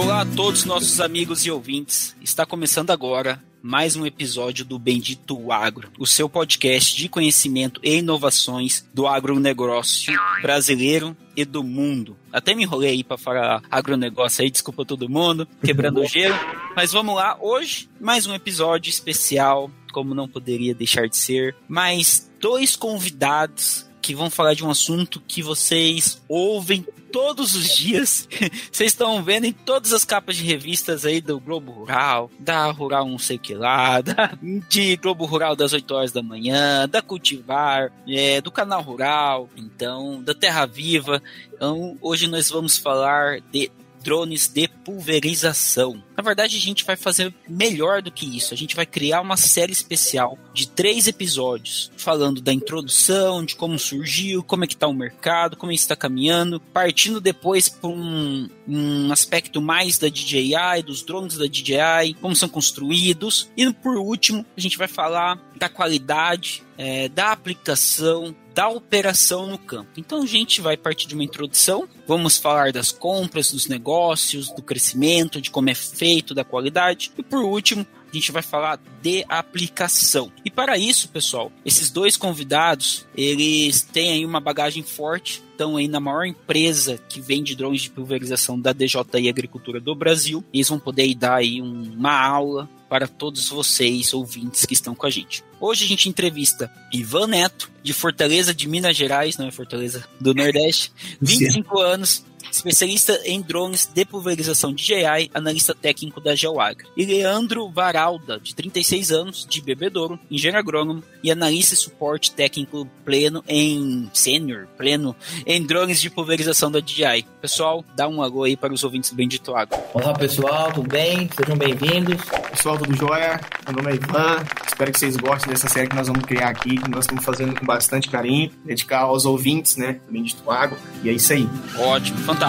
Olá a todos nossos amigos e ouvintes. Está começando agora mais um episódio do Bendito Agro, o seu podcast de conhecimento e inovações do agronegócio brasileiro e do mundo. Até me enrolei aí para falar agronegócio aí, desculpa todo mundo, quebrando o gelo. Mas vamos lá, hoje mais um episódio especial, como não poderia deixar de ser, mais dois convidados que vão falar de um assunto que vocês ouvem todos os dias. Vocês estão vendo em todas as capas de revistas aí do Globo Rural, da Rural não sei que lá, da, de Globo Rural das 8 horas da manhã, da Cultivar, é, do Canal Rural, então, da Terra Viva. Então, hoje nós vamos falar de drones de pulverização. Na verdade, a gente vai fazer melhor do que isso. A gente vai criar uma série especial de três episódios, falando da introdução, de como surgiu, como é que está o mercado, como está caminhando, partindo depois para um, um aspecto mais da DJI, dos drones da DJI, como são construídos, e por último, a gente vai falar da qualidade, é, da aplicação, da operação no campo. Então a gente vai partir de uma introdução, vamos falar das compras, dos negócios, do crescimento, de como é feito, da qualidade e por último a gente vai falar de aplicação. E para isso, pessoal, esses dois convidados, eles têm aí uma bagagem forte, estão aí na maior empresa que vende drones de pulverização da DJI Agricultura do Brasil. Eles vão poder dar aí uma aula para todos vocês, ouvintes que estão com a gente. Hoje a gente entrevista Ivan Neto, de Fortaleza de Minas Gerais, não é Fortaleza do Nordeste, 25 anos, especialista em drones de pulverização DJI, analista técnico da Geoagri. E Leandro Varalda, de 36 anos, de Bebedouro, engenheiro agrônomo e analista e suporte técnico pleno em sênior, pleno em drones de pulverização da DJI. Pessoal, dá um alô aí para os ouvintes do Bendito Água. Olá pessoal, tudo bem? Sejam bem-vindos. Pessoal, tudo jóia? Meu nome é Ivan, espero que vocês gostem dessa série que nós vamos criar aqui, que nós estamos fazendo com bastante carinho, dedicar aos ouvintes, né, do Bendito Água, e é isso aí. Ótimo, fantástico.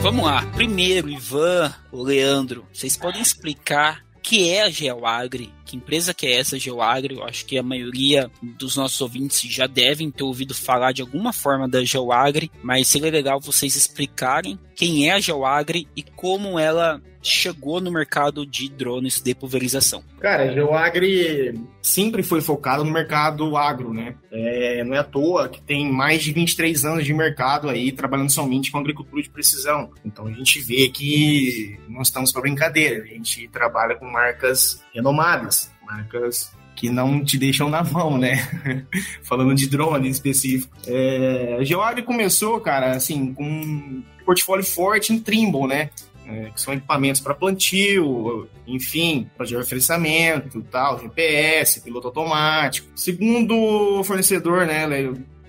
Vamos lá. Primeiro, Ivan, o Leandro, vocês podem explicar o que é a Geoagri? Que empresa que é essa, Geoagri? Eu acho que a maioria dos nossos ouvintes já devem ter ouvido falar de alguma forma da Geoagri, mas seria legal vocês explicarem quem é a Geoagri e como ela chegou no mercado de drones de pulverização. Cara, a Geoagri sempre foi focada no mercado agro, né? É, não é à toa que tem mais de 23 anos de mercado aí trabalhando somente com agricultura de precisão. Então a gente vê que não estamos para brincadeira, a gente trabalha com marcas renomadas, marcas que não te deixam na mão, né? Falando de drone em específico. É, a Geoagri começou, cara, assim, com um portfólio forte em Trimble, né? É, que são equipamentos para plantio, enfim, para georreferenciamento, tal, GPS, piloto automático. Segundo fornecedor, né,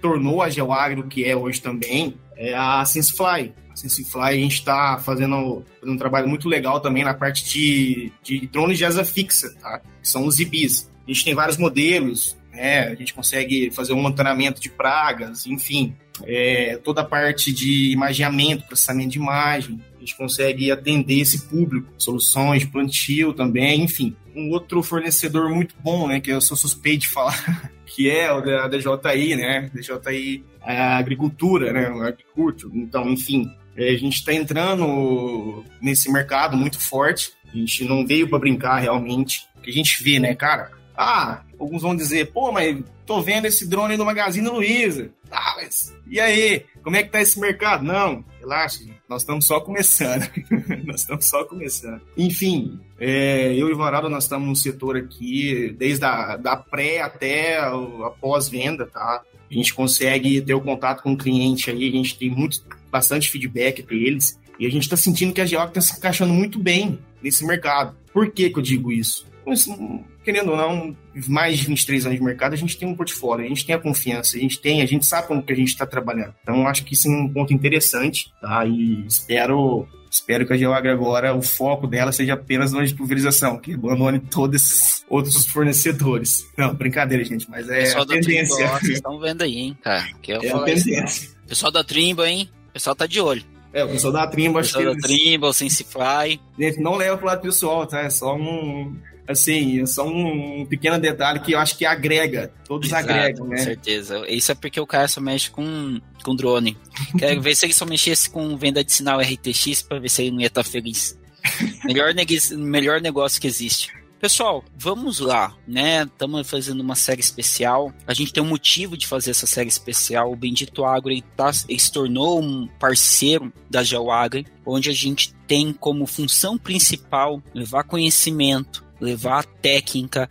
tornou a Geoagri o que é hoje também, é a SenseFly. A SenseFly a gente está fazendo, fazendo um trabalho muito legal também na parte de, de drones de asa fixa, tá? Que são os IBIs. A gente tem vários modelos, né? A gente consegue fazer um monitoramento de pragas, enfim. É, toda a parte de imageamento, processamento de imagem, a gente consegue atender esse público, soluções plantio também, enfim. Um outro fornecedor muito bom, né, que eu sou suspeito de falar, que é o da DJI, né, DJI é a agricultura, né, agriculture, então, enfim, é, a gente está entrando nesse mercado muito forte, a gente não veio para brincar realmente, o que a gente vê, né, cara, ah, alguns vão dizer, pô, mas tô vendo esse drone no Magazine Luiza. Ah, mas e aí? Como é que tá esse mercado? Não, relaxa, nós estamos só começando. nós estamos só começando. Enfim, é, eu e o Varado, nós estamos no setor aqui, desde a da pré até a pós-venda, tá? A gente consegue ter o contato com o cliente aí, a gente tem muito, bastante feedback para eles. E a gente está sentindo que a Geoc está se encaixando muito bem nesse mercado. Por que, que eu digo isso? Querendo ou não, mais de 23 anos de mercado, a gente tem um portfólio, a gente tem a confiança, a gente tem, a gente sabe como que a gente está trabalhando. Então, acho que isso é um ponto interessante, tá? E espero Espero que a Geoagra agora, o foco dela seja apenas de pulverização, que abandone todos esses outros fornecedores. Não, brincadeira, gente, mas é Pessoal a tendência. Vocês estão vendo aí, hein, cara. Que eu É a isso, tendência. não. Pessoal da Trimble, hein? O pessoal tá de olho. É, o pessoal da Trimba, acho que Pessoal da eles, Trimble, Sensifly. gente, não leva pro lado pessoal, tá? É só um, assim, é só um pequeno detalhe que eu acho que agrega. Todos Exato, agregam, Com né? certeza. Isso é porque o cara só mexe com, com drone. Quero ver se ele só mexesse com venda de sinal RTX pra ver se ele não ia estar feliz. Melhor, melhor negócio que existe. Pessoal, vamos lá, né? Estamos fazendo uma série especial. A gente tem um motivo de fazer essa série especial. O Bendito Agro ele tá, ele se tornou um parceiro da Geoagri, onde a gente tem como função principal levar conhecimento, levar técnica,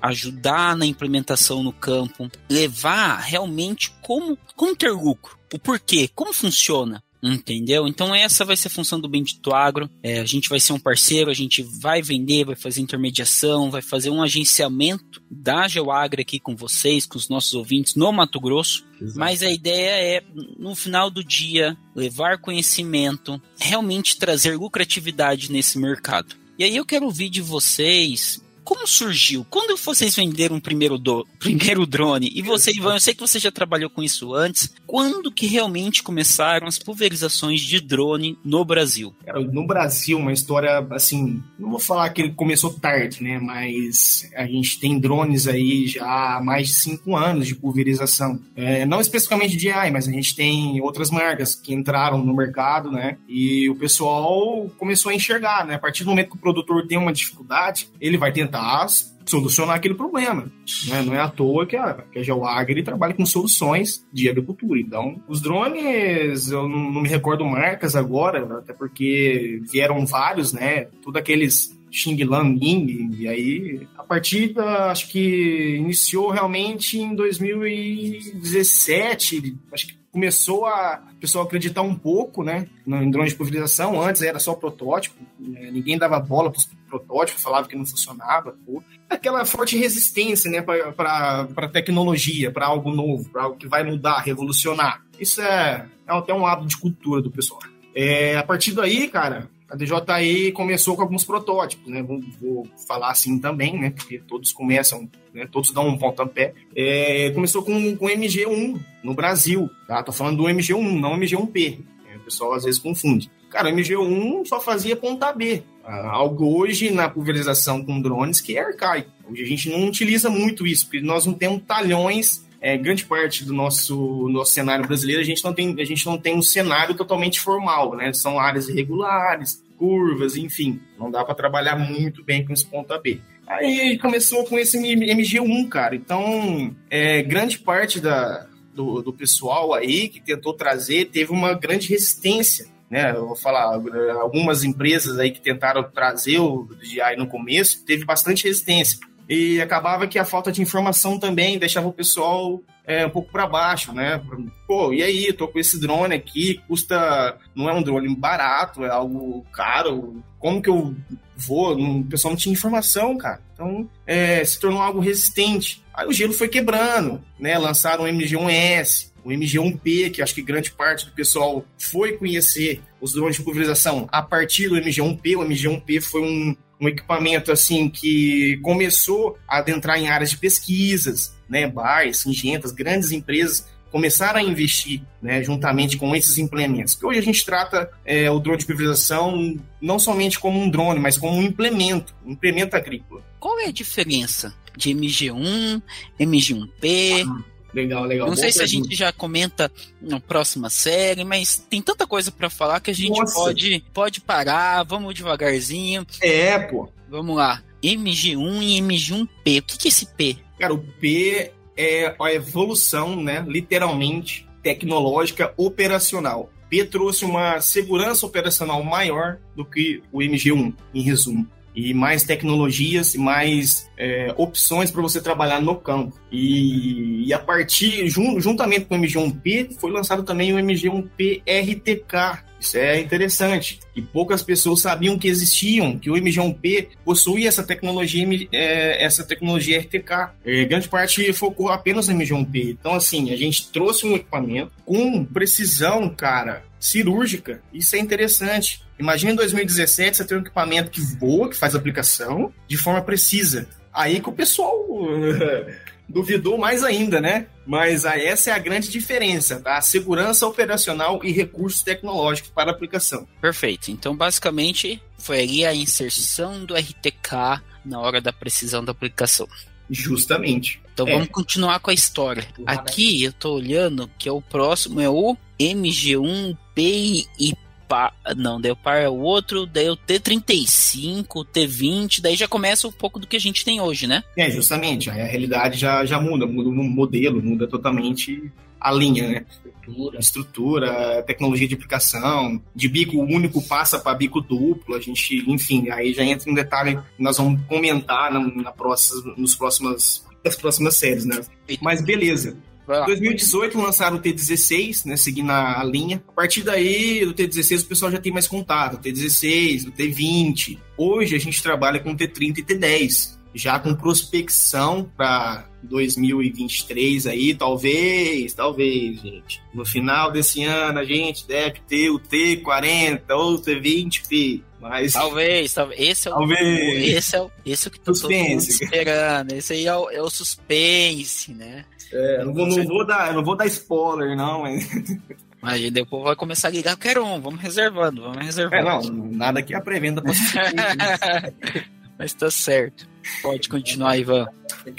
ajudar na implementação no campo, levar realmente como, como ter lucro, o porquê, como funciona. Entendeu? Então essa vai ser a função do Bendito Agro. É, a gente vai ser um parceiro, a gente vai vender, vai fazer intermediação, vai fazer um agenciamento da Geoagro aqui com vocês, com os nossos ouvintes no Mato Grosso. Mas a ideia é, no final do dia, levar conhecimento, realmente trazer lucratividade nesse mercado. E aí eu quero ouvir de vocês como surgiu? Quando vocês venderam o primeiro, do, primeiro drone? E você, Ivan, eu sei que você já trabalhou com isso antes. Quando que realmente começaram as pulverizações de drone no Brasil? No Brasil, uma história assim, não vou falar que ele começou tarde, né? Mas a gente tem drones aí já há mais de cinco anos de pulverização. É, não especificamente de AI, mas a gente tem outras marcas que entraram no mercado, né? E o pessoal começou a enxergar, né? A partir do momento que o produtor tem uma dificuldade, ele vai tentar solucionar aquele problema. Né? Não é à toa que a, que a Geoagri trabalha com soluções de agricultura. Então, os drones, eu não, não me recordo marcas agora, até porque vieram vários, né? Tudo aqueles Xing Lan Ying, e aí a partida acho que iniciou realmente em 2017, acho que começou a o pessoal acreditar um pouco, né, no em drone de pulverização, antes era só protótipo, né, ninguém dava bola para os protótipos, falava que não funcionava, pô. aquela forte resistência, né, para tecnologia, para algo novo, para algo que vai mudar, revolucionar. Isso é, é até um hábito de cultura do pessoal. É, a partir daí, cara, a DJI começou com alguns protótipos, né? Vou, vou, falar assim também, né? Porque todos começam, né? todos dão um pontapé. É, começou com, com MG1 no Brasil, tá? Tô falando do MG1, não MG1P. Né? O pessoal às vezes confunde. Cara, o MG1 só fazia ponta B. Algo hoje na pulverização com drones que é arcaico. Hoje a gente não utiliza muito isso, porque nós não temos talhões é, grande parte do nosso, nosso cenário brasileiro, a gente, não tem, a gente não tem um cenário totalmente formal, né? São áreas irregulares, curvas, enfim. Não dá para trabalhar muito bem com esse ponta B. Aí começou com esse MG1, cara. Então, é, grande parte da, do, do pessoal aí que tentou trazer teve uma grande resistência né? Eu vou falar, algumas empresas aí que tentaram trazer o DJI no começo, teve bastante resistência. E acabava que a falta de informação também deixava o pessoal é, um pouco para baixo, né? Pô, e aí, tô com esse drone aqui, custa. Não é um drone barato, é algo caro. Como que eu vou? O pessoal não tinha informação, cara. Então, é, se tornou algo resistente. Aí o gelo foi quebrando, né? Lançaram o MG1S, o MG1P, que acho que grande parte do pessoal foi conhecer os drones de pulverização a partir do MG1P. O MG1P foi um, um equipamento assim que começou a adentrar em áreas de pesquisas, né, BARs, Singentas, grandes empresas começaram a investir né, juntamente com esses implementos. Que hoje a gente trata é, o drone de pulverização não somente como um drone, mas como um implemento, um implemento agrícola. Qual é a diferença de MG1, MG1P? Ah, legal, legal. Não Boa sei pergunta. se a gente já comenta na próxima série, mas tem tanta coisa para falar que a gente pode, pode parar, vamos devagarzinho. É, pô. Vamos lá. MG1 e MG1P. O que, que é esse P? Cara, o P é a evolução, né, literalmente, tecnológica operacional. P trouxe uma segurança operacional maior do que o MG1, em resumo. E mais tecnologias e mais é, opções para você trabalhar no campo. E, e a partir, jun, juntamente com o MG1P, foi lançado também o MG1P RTK, isso é interessante. E poucas pessoas sabiam que existiam, que o MG1P possuía essa tecnologia, essa tecnologia RTK. grande parte focou apenas no MG1P. Então, assim, a gente trouxe um equipamento com precisão, cara, cirúrgica. Isso é interessante. Imagina em 2017 você ter um equipamento que voa, que faz aplicação de forma precisa. Aí que o pessoal duvidou mais ainda, né? Mas essa é a grande diferença, tá? Segurança operacional e recursos tecnológicos para aplicação. Perfeito. Então, basicamente, foi ali a inserção do RTK na hora da precisão da aplicação. Justamente. Então é. vamos continuar com a história. Aqui eu tô olhando que é o próximo é o MG1 PI par, não, daí o par é o outro, daí o T35, o T20, daí já começa um pouco do que a gente tem hoje, né? É, justamente, aí a realidade já, já muda, muda o modelo, muda totalmente a linha, né? Estrutura. Estrutura, tecnologia de aplicação, de bico único passa para bico duplo, a gente, enfim, aí já entra um detalhe que nós vamos comentar na, na próxima, nos próximas, nas próximas séries, né? Mas beleza. Em 2018 lançaram o T16, né, seguindo a, a, linha. A partir daí, do T16 o pessoal já tem mais contato, o T16, o T20. Hoje a gente trabalha com o T30 e T10, já com prospecção para 2023 aí, talvez, talvez, gente. No final desse ano a gente deve ter o T40 ou o T20P. Mas... Talvez, talvez. Esse é o, talvez. Esse é o, esse é o que suspense. esperando. Esse aí é o, é o suspense, né? É, não vou, não vou dar, não vou dar spoiler, não, mas. Mas depois vai começar a ligar, quero um, vamos reservando, vamos reservando. É, não, nada que a pré-venda possa Mas tá certo. Pode continuar, Ivan.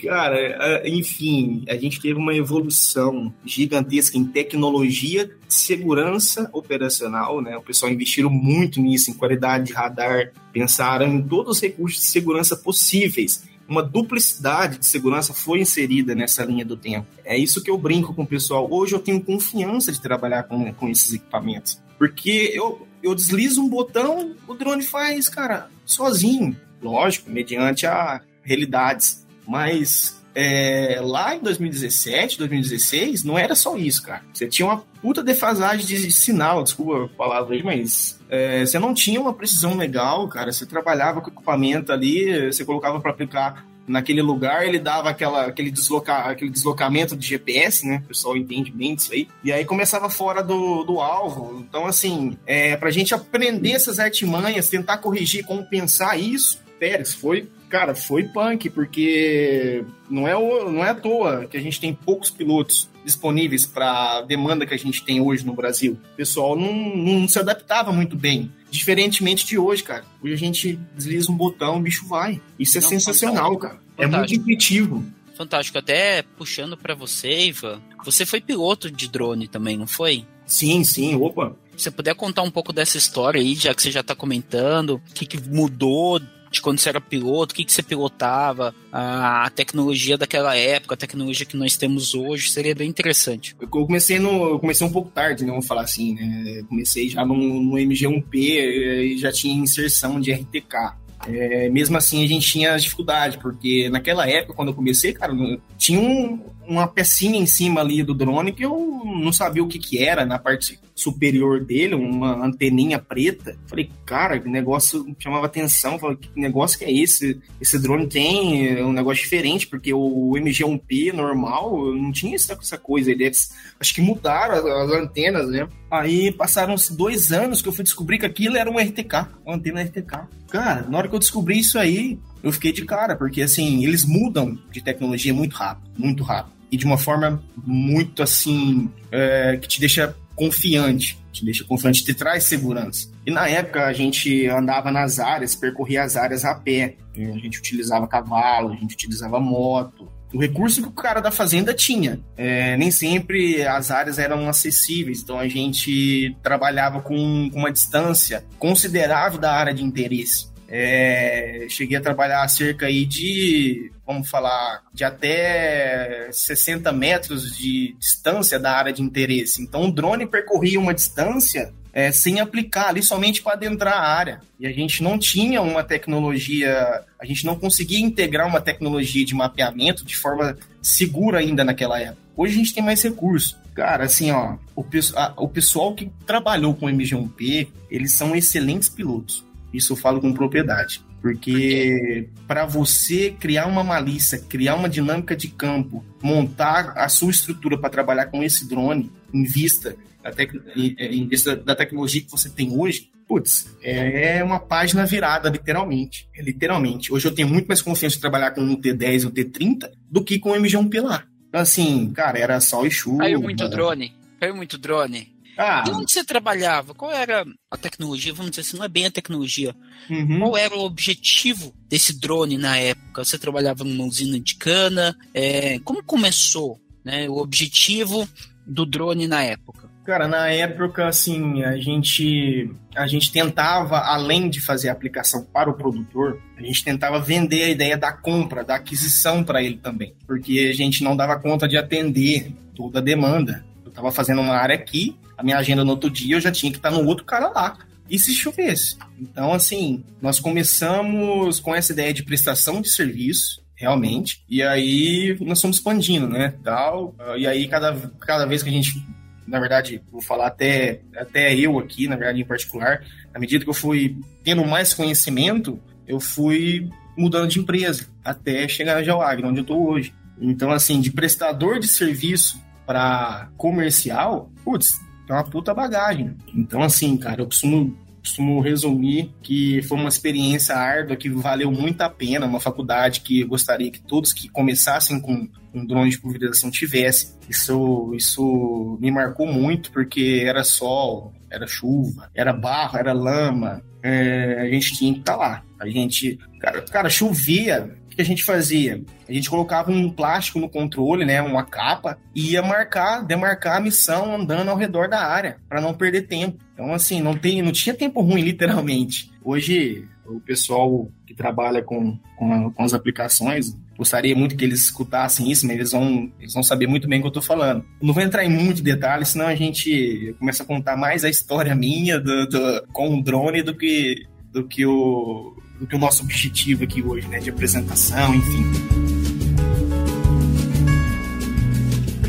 Cara, é, enfim, a gente teve uma evolução gigantesca em tecnologia segurança operacional, né? O pessoal investiram muito nisso, em qualidade de radar, pensaram em todos os recursos de segurança possíveis uma duplicidade de segurança foi inserida nessa linha do tempo. É isso que eu brinco com o pessoal. Hoje eu tenho confiança de trabalhar com, com esses equipamentos. Porque eu, eu deslizo um botão, o drone faz, cara, sozinho. Lógico, mediante a realidades. Mas é, lá em 2017, 2016, não era só isso, cara. Você tinha uma puta defasagem de sinal, desculpa a palavra aí, mas é, você não tinha uma precisão legal, cara. Você trabalhava com equipamento ali, você colocava para aplicar naquele lugar, ele dava aquela, aquele, desloca, aquele deslocamento de GPS, né? O pessoal entende bem disso aí. E aí começava fora do, do alvo. Então, assim, é, pra gente aprender essas artimanhas, tentar corrigir, como pensar isso, Pérez foi cara, foi punk, porque não é, não é à toa que a gente tem poucos pilotos disponíveis para a demanda que a gente tem hoje no Brasil. O pessoal não, não se adaptava muito bem. Diferentemente de hoje, cara. Hoje a gente desliza um botão, o bicho vai. Isso é não, sensacional, fantástico. cara. Fantástico. É muito intuitivo. Fantástico. Até puxando para você, Ivan, você foi piloto de drone também, não foi? Sim, sim. Opa. Se você puder contar um pouco dessa história aí, já que você já está comentando, o que, que mudou de quando você era piloto, o que, que você pilotava, a tecnologia daquela época, a tecnologia que nós temos hoje, seria bem interessante. Eu comecei no, eu comecei um pouco tarde, né, vamos falar assim, né? comecei já no, no MG1P e já tinha inserção de RTK. É, mesmo assim a gente tinha dificuldade, porque naquela época, quando eu comecei, cara, tinha um, uma pecinha em cima ali do drone que eu não sabia o que que era na parte superior dele, uma anteninha preta. Falei, cara, que negócio chamava atenção. Falei, que negócio que é esse? Esse drone tem um negócio diferente, porque o MG1P normal não tinha essa, coisa. Eles acho que mudaram as, as antenas, né? Aí passaram-se dois anos que eu fui descobrir que aquilo era um RTK, uma antena RTK. Cara, na hora que eu descobri isso aí, eu fiquei de cara, porque assim, eles mudam de tecnologia muito rápido, muito rápido. E de uma forma muito assim, é, que te deixa confiante, te deixa confiante, te traz segurança. E na época a gente andava nas áreas, percorria as áreas a pé. A gente utilizava cavalo, a gente utilizava moto, o recurso que o cara da fazenda tinha. É, nem sempre as áreas eram acessíveis, então a gente trabalhava com, com uma distância considerável da área de interesse. É, cheguei a trabalhar cerca aí de, vamos falar, de até 60 metros de distância da área de interesse. Então o drone percorria uma distância é, sem aplicar ali somente para adentrar a área. E a gente não tinha uma tecnologia, a gente não conseguia integrar uma tecnologia de mapeamento de forma segura ainda naquela época. Hoje a gente tem mais recursos. Cara, assim, ó, o, a, o pessoal que trabalhou com MG1P, eles são excelentes pilotos. Isso eu falo com propriedade. Porque para você criar uma malícia, criar uma dinâmica de campo, montar a sua estrutura para trabalhar com esse drone em vista, da tec... em vista da tecnologia que você tem hoje, putz, é uma página virada, literalmente. É, literalmente. Hoje eu tenho muito mais confiança de trabalhar com o T10 ou T30 do que com o MG1P lá. Então, assim, cara, era sol e chuva. Caiu muito drone. Caiu muito drone. Ah. E onde você trabalhava? Qual era a tecnologia? Vamos dizer assim, não é bem a tecnologia. Uhum. Qual era o objetivo desse drone na época? Você trabalhava numa usina de cana? É, como começou né, o objetivo do drone na época? Cara, na época, assim, a gente, a gente tentava, além de fazer a aplicação para o produtor, a gente tentava vender a ideia da compra, da aquisição para ele também. Porque a gente não dava conta de atender toda a demanda. Eu estava fazendo uma área aqui, a minha agenda no outro dia eu já tinha que estar no outro cara lá. E se chovesse? Então, assim, nós começamos com essa ideia de prestação de serviço, realmente. E aí nós fomos expandindo, né? Tal. E aí cada, cada vez que a gente, na verdade, vou falar até, até eu aqui, na verdade, em particular, à medida que eu fui tendo mais conhecimento, eu fui mudando de empresa até chegar na Geoagro, onde eu estou hoje. Então, assim, de prestador de serviço para comercial, putz, é uma puta bagagem. Então, assim, cara, eu costumo, costumo resumir que foi uma experiência árdua que valeu muito a pena, uma faculdade que eu gostaria que todos que começassem com um drone de pulverização tivessem. Isso, isso me marcou muito, porque era sol, era chuva, era barro, era lama. É, a gente tinha que estar tá lá. A gente, cara, cara chovia que a gente fazia? A gente colocava um plástico no controle, né, uma capa, e ia marcar, demarcar a missão andando ao redor da área, para não perder tempo. Então, assim, não, tem, não tinha tempo ruim, literalmente. Hoje, o pessoal que trabalha com, com, a, com as aplicações, gostaria muito que eles escutassem isso, mas eles vão, eles vão saber muito bem o que eu estou falando. Não vou entrar em muito detalhe, senão a gente começa a contar mais a história minha do, do, com o drone do que, do que o, do que o nosso objetivo aqui hoje, né? De apresentação, enfim.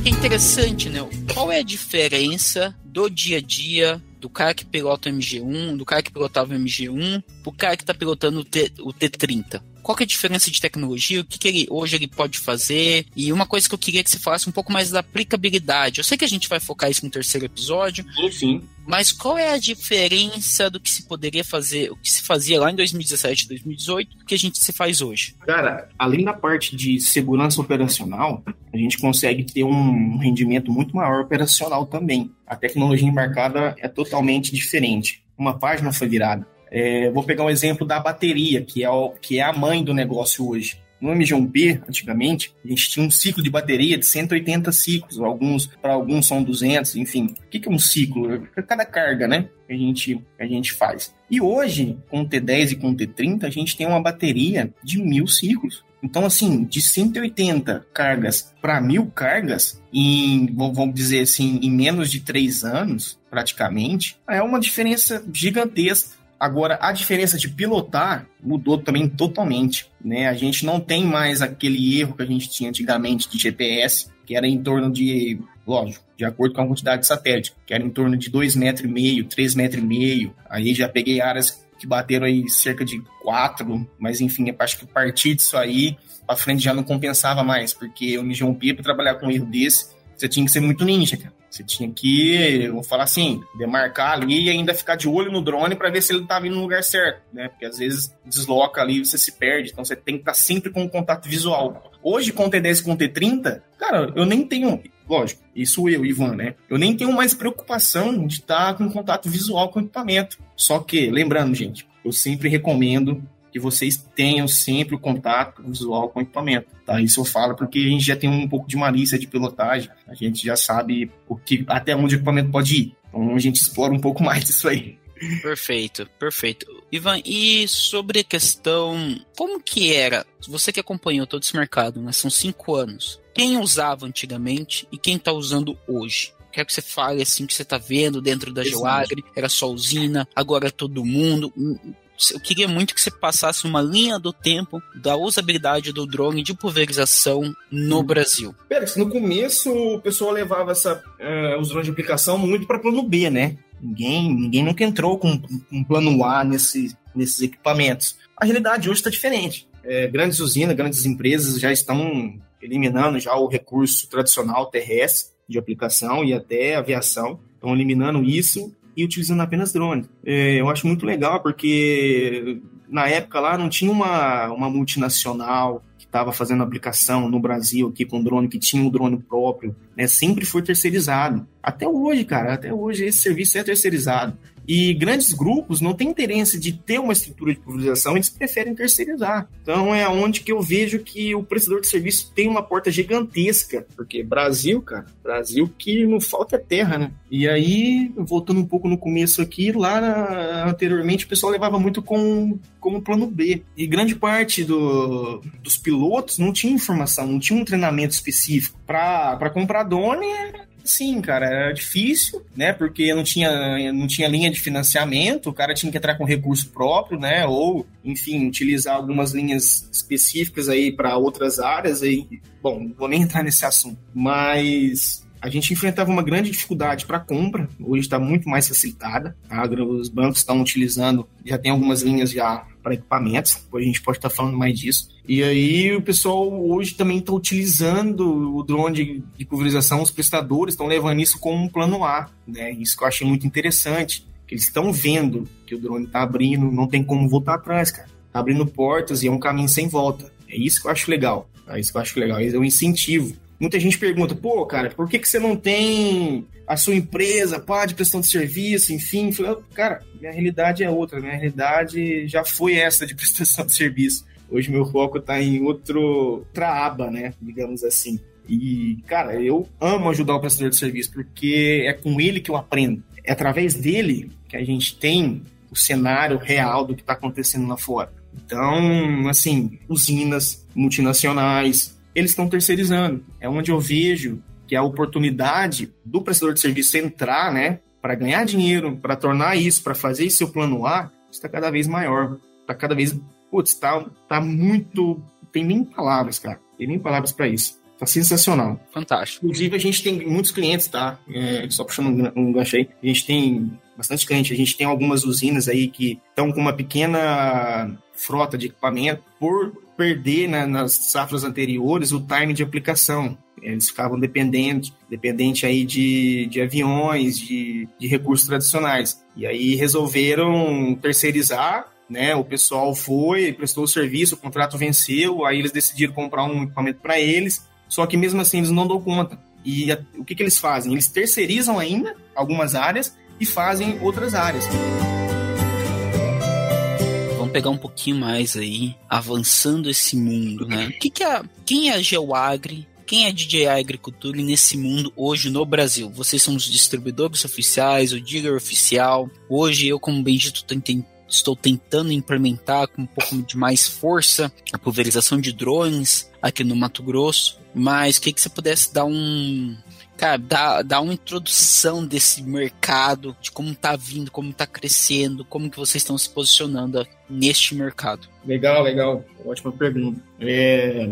É interessante, né? Qual é a diferença do dia a dia do cara que pilota o MG1, do cara que pilotava o MG1, pro cara que está pilotando o, T, o T30? Qual que é a diferença de tecnologia, o que, que ele, hoje ele pode fazer, e uma coisa que eu queria que você falasse um pouco mais da aplicabilidade. Eu sei que a gente vai focar isso no terceiro episódio. Sim, sim. Mas qual é a diferença do que se poderia fazer, o que se fazia lá em 2017, 2018, do que a gente se faz hoje? Cara, além da parte de segurança operacional, a gente consegue ter um rendimento muito maior operacional também. A tecnologia embarcada é totalmente diferente. Uma página foi virada é, vou pegar um exemplo da bateria, que é, o, que é a mãe do negócio hoje. No MG1P, antigamente, a gente tinha um ciclo de bateria de 180 ciclos, alguns para alguns são 200, enfim. O que, é um ciclo? É cada carga, né? Que a gente, a gente faz. E hoje, com o T10 e com o T30, a gente tem uma bateria de mil ciclos. Então, assim, de 180 cargas para mil cargas, em, vamos dizer assim, em menos de três anos, praticamente, é uma diferença gigantesca Agora, a diferença de pilotar mudou também totalmente, né? A gente não tem mais aquele erro que a gente tinha antigamente de GPS, que era em torno de, lógico, de acordo com a quantidade de satélite, que era em torno de 2,5 metros, e meio, 3 metros. Aí já peguei áreas que bateram aí cerca de 4, mas enfim, acho que a partir disso aí, para frente já não compensava mais, porque o Mijão P, para trabalhar com um erro desse, você tinha que ser muito ninja, cara. Você tinha que, vou falar assim, demarcar ali e ainda ficar de olho no drone para ver se ele tá vindo no lugar certo, né? Porque às vezes desloca ali e você se perde. Então você tem que estar tá sempre com contato visual. Hoje, com o T10 e com o T30, cara, eu nem tenho. Lógico, isso eu, Ivan, né? Eu nem tenho mais preocupação de estar tá com contato visual com o equipamento. Só que, lembrando, gente, eu sempre recomendo que vocês tenham sempre o contato visual com o equipamento. Tá? Isso eu falo porque a gente já tem um pouco de malícia de pilotagem, a gente já sabe o que, até onde o equipamento pode ir. Então a gente explora um pouco mais disso aí. Perfeito, perfeito. Ivan, e sobre a questão, como que era, você que acompanhou todo esse mercado, né, são cinco anos, quem usava antigamente e quem está usando hoje? Quero que você fale assim que você está vendo dentro da Geoagri, era só usina, agora é todo mundo eu queria muito que você passasse uma linha do tempo da usabilidade do drone de pulverização no hum. Brasil. Pera, no começo o pessoal levava essa, uh, os drones de aplicação muito para plano B, né? Ninguém, ninguém nunca entrou com um plano A nesse, nesses equipamentos. A realidade hoje está diferente. É, grandes usinas, grandes empresas já estão eliminando já o recurso tradicional terrestre de aplicação e até aviação. Estão eliminando isso e utilizando apenas drones. É, eu acho muito legal porque na época lá não tinha uma, uma multinacional que estava fazendo aplicação no Brasil aqui com drone, que tinha um drone próprio, né? Sempre foi terceirizado. Até hoje, cara, até hoje esse serviço é terceirizado. E grandes grupos não têm interesse de ter uma estrutura de pulverização, eles preferem terceirizar. Então é onde que eu vejo que o prestador de serviço tem uma porta gigantesca, porque Brasil, cara, Brasil que não falta é terra, né? E aí, voltando um pouco no começo aqui, lá anteriormente o pessoal levava muito com como plano B. E grande parte do, dos pilotos não tinha informação, não tinha um treinamento específico. Para comprar drone, sim, cara, era difícil, né? Porque não tinha, não tinha linha de financiamento, o cara tinha que entrar com recurso próprio, né? Ou, enfim, utilizar algumas linhas específicas aí para outras áreas. Aí, bom, não vou nem entrar nesse assunto, mas a gente enfrentava uma grande dificuldade para compra, hoje está muito mais facilitada. Tá? Os bancos estão utilizando, já tem algumas linhas já para equipamentos, depois a gente pode estar tá falando mais disso. E aí o pessoal hoje também está utilizando o drone de, de pulverização, os prestadores estão levando isso como um plano A, né? Isso que eu achei muito interessante, que eles estão vendo que o drone está abrindo, não tem como voltar atrás, cara. Está abrindo portas e é um caminho sem volta. É isso que eu acho legal. É isso que eu acho legal. É um incentivo Muita gente pergunta, pô, cara, por que, que você não tem a sua empresa, pá, de prestação de serviço, enfim? Falei, cara, minha realidade é outra, minha realidade já foi essa de prestação de serviço. Hoje meu foco está em outro, outra aba, né, digamos assim. E, cara, eu amo ajudar o prestador de serviço, porque é com ele que eu aprendo. É através dele que a gente tem o cenário real do que está acontecendo lá fora. Então, assim, usinas multinacionais, eles estão terceirizando. É onde eu vejo que a oportunidade do prestador de serviço entrar, né, para ganhar dinheiro, para tornar isso, para fazer esse seu plano A, está cada vez maior. Está cada vez, putz, está tá muito, tem nem palavras, cara. Tem nem palavras para isso. Tá sensacional. Fantástico. Inclusive, a gente tem muitos clientes, tá? É, só puxando um gancho aí. A gente tem bastante cliente. A gente tem algumas usinas aí que estão com uma pequena frota de equipamento por perder né, nas safras anteriores o time de aplicação. Eles ficavam dependentes, dependente aí de, de aviões, de, de recursos tradicionais. E aí resolveram terceirizar né? O pessoal foi, prestou o serviço, o contrato venceu, aí eles decidiram comprar um equipamento para eles, só que mesmo assim eles não dão conta. E a, o que, que eles fazem? Eles terceirizam ainda algumas áreas e fazem outras áreas vamos pegar um pouquinho mais aí, avançando esse mundo, né? O que, que é, quem é a Geoagri? Quem é DJ Agricultura nesse mundo hoje no Brasil? Vocês são os distribuidores oficiais, o dealer oficial. Hoje eu, como Bendito, estou tentando implementar com um pouco de mais força a pulverização de drones aqui no Mato Grosso. Mas que que você pudesse dar um, cara, dá, dá uma introdução desse mercado, de como tá vindo, como tá crescendo, como que vocês estão se posicionando neste mercado. Legal, legal. Ótima pergunta. É,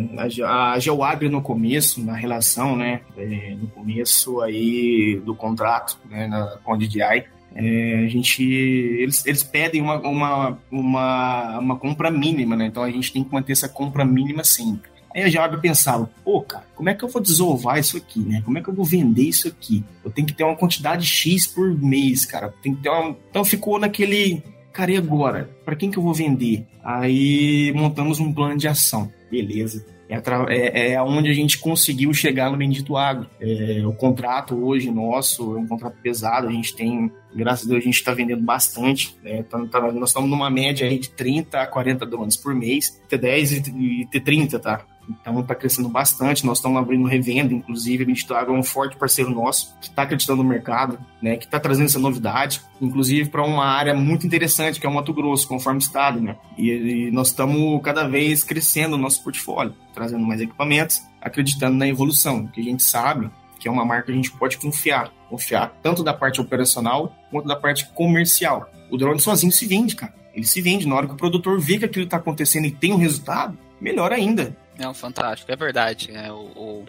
a, a Geoagri no começo, na relação, né, é, no começo aí do contrato, né, na, com a DJI, é, a gente, eles, eles pedem uma, uma, uma, uma compra mínima, né? Então a gente tem que manter essa compra mínima sempre. Aí a Georgia pensava, pô, cara, como é que eu vou desovar isso aqui, né? Como é que eu vou vender isso aqui? Eu tenho que ter uma quantidade X por mês, cara. Tem que ter uma... Então ficou naquele, cara, e agora? Para quem que eu vou vender? Aí montamos um plano de ação. Beleza. É, é, é onde a gente conseguiu chegar no Bendito Agro. É, o contrato hoje nosso é um contrato pesado, a gente tem, graças a Deus, a gente está vendendo bastante. Né? Tá, tá, nós estamos numa média aí de 30 a 40 drones por mês, T10 e T30, tá? Então está crescendo bastante. Nós estamos abrindo revenda, inclusive. A gente é um forte parceiro nosso que está acreditando no mercado, né? Que está trazendo essa novidade, inclusive para uma área muito interessante que é o Mato Grosso, conforme estado, né? E, e nós estamos cada vez crescendo o nosso portfólio, trazendo mais equipamentos, acreditando na evolução, que a gente sabe que é uma marca que a gente pode confiar, confiar tanto da parte operacional quanto da parte comercial. O drone sozinho se vende, cara. Ele se vende na hora que o produtor vê que aquilo está acontecendo e tem um resultado, melhor ainda. Não, fantástico, é verdade. É, o, o,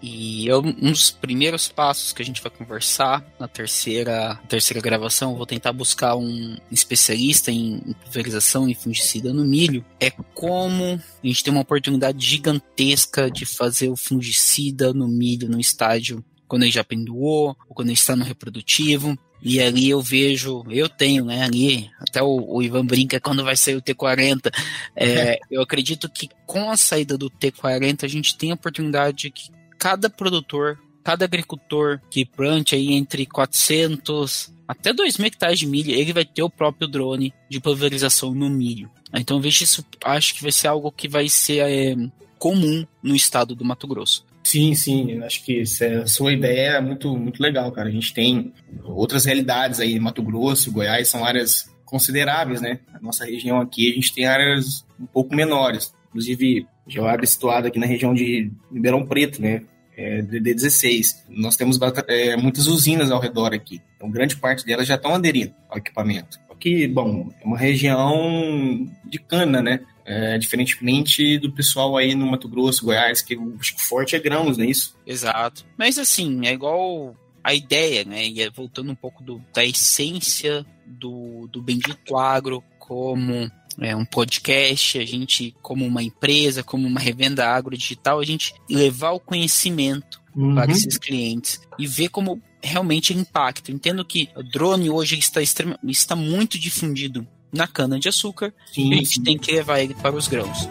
E eu, um dos primeiros passos que a gente vai conversar na terceira, terceira gravação, vou tentar buscar um especialista em, pulverização e fungicida no milho, é como a gente tem uma oportunidade gigantesca de fazer o fungicida no milho no estágio quando ele já pendoou, ou quando ele está no reprodutivo. E ali eu vejo, eu tenho, né, ali, até o, o Ivan brinca quando vai sair o T40. É, eu acredito que com a saída do T40 a gente tem a oportunidade que cada produtor, cada agricultor que plante aí entre 400 até 2 mil hectares de milho, ele vai ter o próprio drone de pulverização no milho. Então vejo isso, acho que vai ser algo que vai ser é, comum no estado do Mato Grosso. Sim, sim, acho que a sua ideia é muito, muito legal, cara. A gente tem outras realidades aí, Mato Grosso, Goiás, são áreas consideráveis, né? A nossa região aqui, a gente tem áreas um pouco menores. Inclusive, Geoab é situada aqui na região de Ribeirão Preto, né? É, DD16. Nós temos é, muitas usinas ao redor aqui. Então, grande parte delas já estão aderindo ao equipamento. Que, bom, é uma região de cana, né? É, diferentemente do pessoal aí no Mato Grosso, Goiás, que o forte é grãos, não é isso? Exato. Mas assim, é igual a ideia, né? E é voltando um pouco do, da essência do, do Bendito Agro como é, um podcast, a gente, como uma empresa, como uma revenda agro-digital, a gente levar o conhecimento uhum. para esses clientes e ver como realmente impacta. Entendo que o drone hoje está, extrema, está muito difundido na cana-de-açúcar e a gente sim. tem que levar ele para os grãos.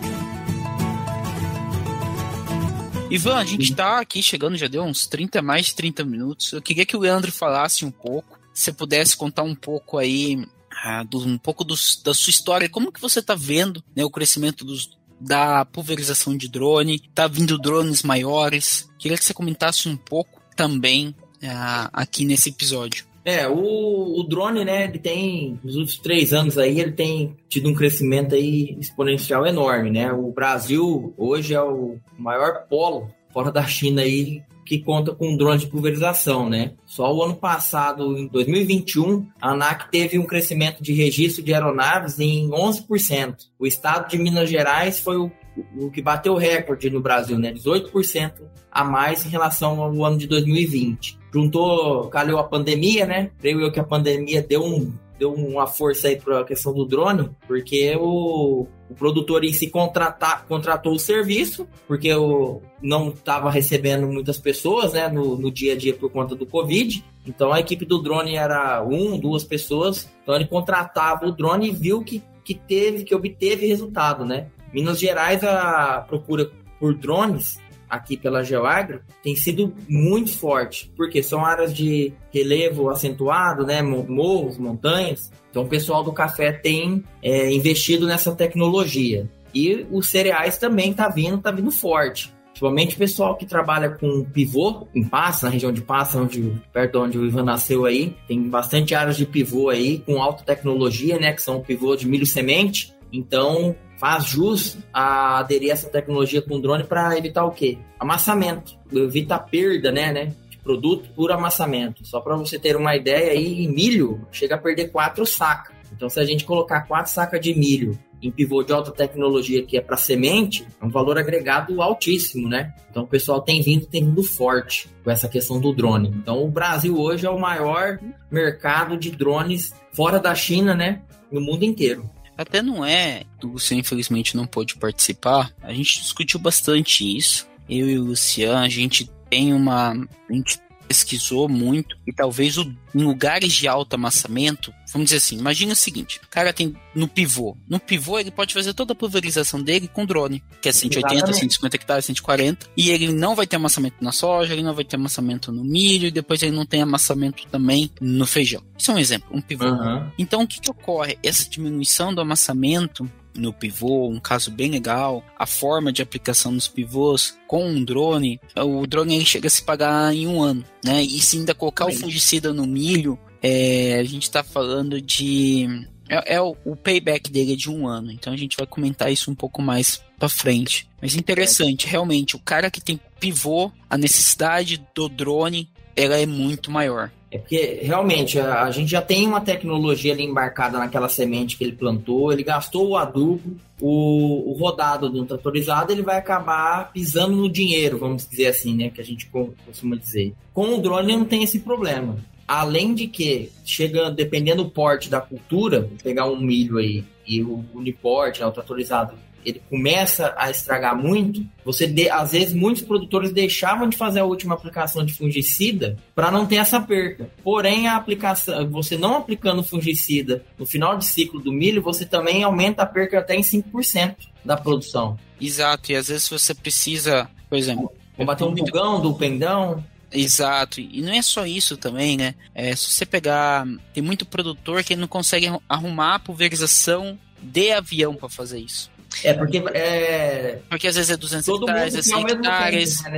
Ivan, a gente está aqui chegando, já deu uns 30, mais de 30 minutos. Eu queria que o Leandro falasse um pouco, se pudesse contar um pouco aí, ah, do, um pouco dos, da sua história, como que você está vendo né, o crescimento dos, da pulverização de drone, tá vindo drones maiores. Queria que você comentasse um pouco também ah, aqui nesse episódio. É, o, o, drone, né, ele tem, nos últimos três anos aí, ele tem tido um crescimento aí exponencial enorme, né? O Brasil hoje é o maior polo fora da China aí que conta com drone de pulverização, né? Só o ano passado, em 2021, a ANAC teve um crescimento de registro de aeronaves em 11%. O estado de Minas Gerais foi o, o que bateu o recorde no Brasil, né? 18% a mais em relação ao ano de 2020 juntou, calhou a pandemia, né? Creio eu que a pandemia deu um deu uma força aí para a questão do drone, porque o, o produtor em si contratar, contratou o serviço, porque o, não estava recebendo muitas pessoas né, no, no dia a dia por conta do Covid. Então a equipe do drone era um, duas pessoas. Então ele contratava o drone e viu que, que teve, que obteve resultado, né? Minas Gerais, a procura por drones aqui pela Geoagro tem sido muito forte, porque são áreas de relevo acentuado, né, morros, montanhas. Então o pessoal do café tem é, investido nessa tecnologia. E os cereais também tá vindo, tá vindo forte. Principalmente o pessoal que trabalha com pivô em Passa, na região de Passa, onde, perto onde o Ivan nasceu aí, tem bastante áreas de pivô aí com alta tecnologia, né, que são pivô de milho semente. Então, faz jus a aderir a essa tecnologia com drone para evitar o quê? Amassamento. Evita perda, né, né? De produto por amassamento. Só para você ter uma ideia aí, milho chega a perder quatro sacas. Então, se a gente colocar quatro sacas de milho em pivô de alta tecnologia que é para semente, é um valor agregado altíssimo, né? Então o pessoal tem vindo, tem vindo forte com essa questão do drone. Então o Brasil hoje é o maior mercado de drones fora da China, né? No mundo inteiro. Até não é, você infelizmente não pôde participar. A gente discutiu bastante isso. Eu e o Luciano, a gente tem uma. A gente pesquisou muito e talvez o, em lugares de alto amassamento, vamos dizer assim, imagina o seguinte, o cara tem no pivô, no pivô ele pode fazer toda a pulverização dele com drone, que é 180, Exatamente. 150 hectares, 140, e ele não vai ter amassamento na soja, ele não vai ter amassamento no milho, e depois ele não tem amassamento também no feijão. Isso é um exemplo, um pivô. Uhum. Então o que, que ocorre? Essa diminuição do amassamento no pivô, um caso bem legal, a forma de aplicação nos pivôs com um drone, o drone ele chega a se pagar em um ano, né? E se ainda colocar o fungicida no milho, é, a gente está falando de é, é, o, o, payback dele é de um ano, então a gente vai comentar isso um pouco mais para frente. Mas interessante, realmente, o cara que tem pivô, a necessidade do drone ela é muito maior. É porque realmente a, a, gente já tem uma tecnologia ali embarcada naquela semente que ele plantou, ele gastou o adubo, o, o rodado do tratorizado ele vai acabar pisando no dinheiro, vamos dizer assim, né? Que a gente costuma dizer. Com o drone não tem esse problema. Além de que, chega, dependendo do porte da cultura, pegar um milho aí e o uniporte, né, o tratorizado, ele começa a estragar muito, você de, às vezes muitos produtores deixavam de fazer a última aplicação de fungicida para não ter essa perda. Porém, a aplicação, você não aplicando fungicida no final de ciclo do milho, você também aumenta a perda até em 5% da produção. Exato, e às vezes você precisa, por exemplo, combater um bugão do pendão, Exato, e não é só isso também, né? É, se você pegar. Tem muito produtor que não consegue arrumar a pulverização de avião para fazer isso. É porque é... Porque às vezes é 200 Todo hectares, é 100 hectares. Tempo,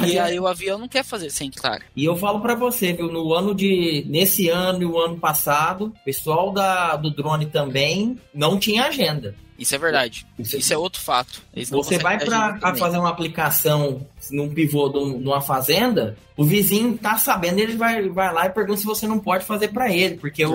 né? E aí o avião não quer fazer 100 hectares. E eu falo para você, viu, no ano de nesse ano e o ano passado, o pessoal da do drone também não tinha agenda. Isso é verdade. Isso, Isso é outro fato. Você vai para fazer uma aplicação num pivô de numa fazenda, o vizinho tá sabendo, ele vai, vai lá e pergunta se você não pode fazer para ele, porque o,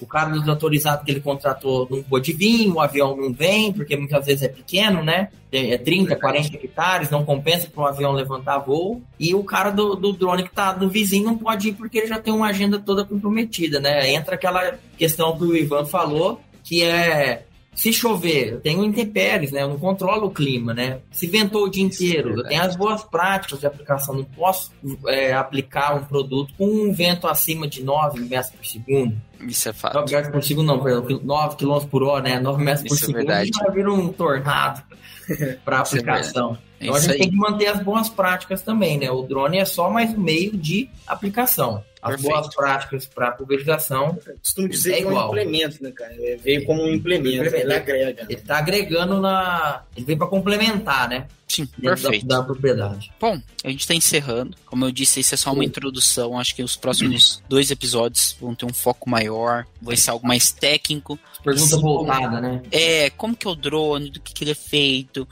o cara do autorizado que ele contratou não pôde vir, o avião não vem, porque muitas vezes é pequeno, né? É 30, 40 hectares, não compensa para um avião levantar voo. E o cara do, do drone que tá no vizinho não pode ir porque ele já tem uma agenda toda comprometida, né? Entra aquela questão que o Ivan falou, que é se chover, eu tenho intempéries, né? Eu não controlo o clima, né? Se ventou o dia inteiro, eu tenho as boas práticas de aplicação. Não posso é, aplicar um produto com um vento acima de 9 metros por segundo. Isso é fato. 9 metros por segundo, não, perdão, 9 km por hora, né? 9 metros por Isso é segundo é já vira um tornado para aplicação. É então a gente aí. tem que manter as boas práticas também, né? O drone é só mais um meio de aplicação as Perfeito. boas práticas para pulverização. Costumo dizer é que é um implemento, né, cara? Ele veio como um implemento, ele agrega. Ele está agregando na. Ele veio para complementar, né? Sim, perfeito. Da, da, propriedade. Bom, a gente está encerrando. Como eu disse, isso é só uma introdução. Acho que os próximos dois episódios vão ter um foco maior, vai ser algo mais técnico. Pergunta voltada, né? É, como que é o drone, do que, que ele é feito,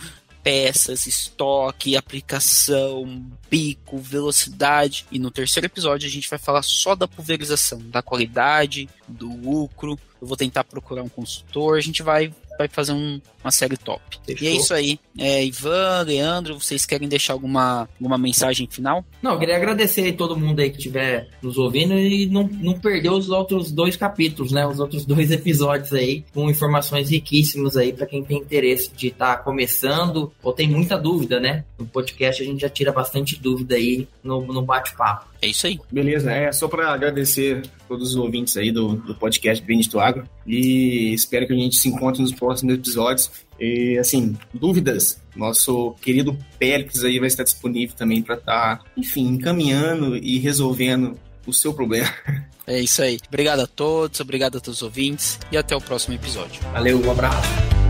peças, estoque, aplicação, pico, velocidade. E no terceiro episódio a gente vai falar só da pulverização, da qualidade, do lucro. Eu vou tentar procurar um consultor, a gente vai vai fazer um, uma série top. Fechou. E é isso aí. É, Ivan, Leandro, vocês querem deixar alguma, alguma mensagem final? Não, eu queria agradecer a todo mundo aí que estiver nos ouvindo e não, não perder os outros dois capítulos, né? Os outros dois episódios aí, com informações riquíssimas aí para quem tem interesse de estar tá começando ou tem muita dúvida, né? No podcast a gente já tira bastante dúvida aí no, no bate-papo. É isso aí. Beleza, é só para agradecer todos os ouvintes aí do, do podcast Benedito Agro e espero que a gente se encontre nos próximos episódios. E, assim, dúvidas, nosso querido Péricles aí vai estar disponível também para estar, tá, enfim, encaminhando e resolvendo o seu problema. É isso aí. Obrigado a todos, obrigado a todos os ouvintes e até o próximo episódio. Valeu, um abraço.